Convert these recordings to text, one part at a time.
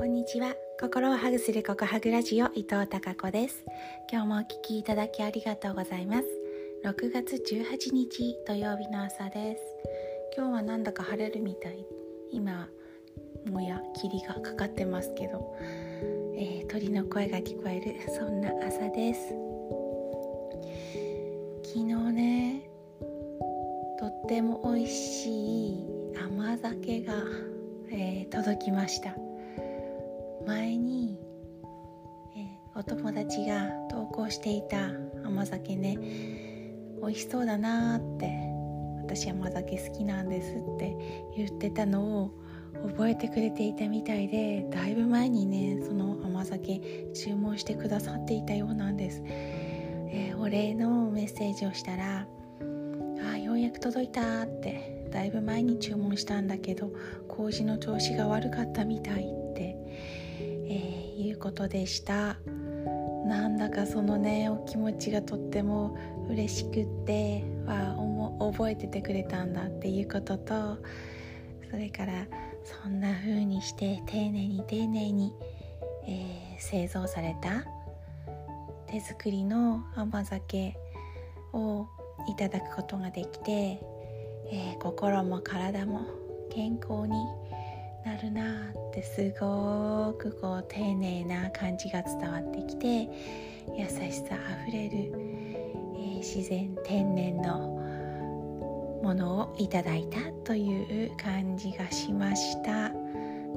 こんにちは。心をハグするココハグラジオ伊藤孝子です。今日もお聞きいただきありがとうございます。6月18日土曜日の朝です。今日はなんだか晴れるみたい。今もや霧がかかってますけど、えー、鳥の声が聞こえるそんな朝です。昨日ねとっても美味しい甘酒が、えー、届きました。前に、え、お友達が投稿していた甘酒ね美味しそうだなって私甘酒好きなんですって言ってたのを覚えてくれていたみたいでだいぶ前にねその甘酒注文してくださっていたようなんです、えー、お礼のメッセージをしたら「あようやく届いた」ってだいぶ前に注文したんだけど麹の調子が悪かったみたいって、ことでした。なんだかそのねお気持ちがとっても嬉しくっては覚えててくれたんだっていうこととそれからそんな風にして丁寧に丁寧に、えー、製造された手作りの甘酒をいただくことができて、えー、心も体も健康になるなってすごくこう丁寧な感じが伝わってきて優しさあふれる、えー、自然天然のものをいただいたという感じがしました。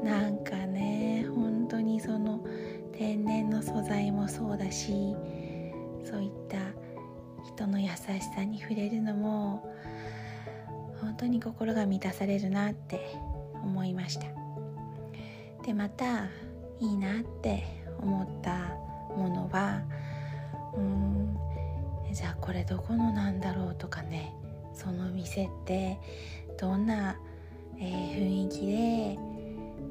なんかね本当にその天然の素材もそうだしそういった人の優しさに触れるのも本当に心が満たされるなって思いました。でまたいいなって思ったものはうんじゃあこれどこのなんだろうとかねその店ってどんな、えー、雰囲気で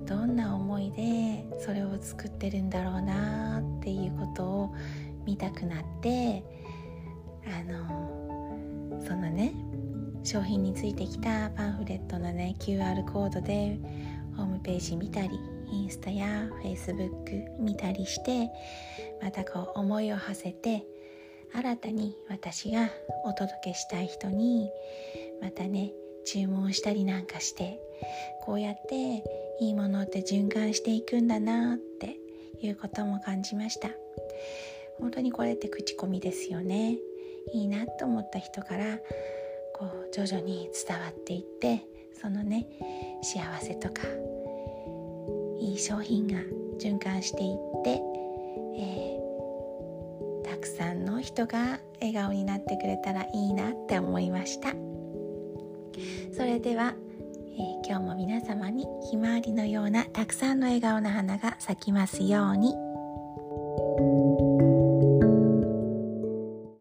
どんな思いでそれを作ってるんだろうなっていうことを見たくなってあのそのね商品についてきたパンフレットのね QR コードでホームページ見たりインスタやフェイスブック見たりしてまたこう思いを馳せて新たに私がお届けしたい人にまたね注文したりなんかしてこうやっていいものって循環していくんだなっていうことも感じました。本当にこれって口コミですよね。いいなと思った人からこう徐々に伝わっていってそのね幸せとかいい商品が循環していって、えー、たくさんの人が笑顔になってくれたらいいなって思いましたそれでは、えー、今日も皆様にひまわりのようなたくさんの笑顔の花が咲きますように。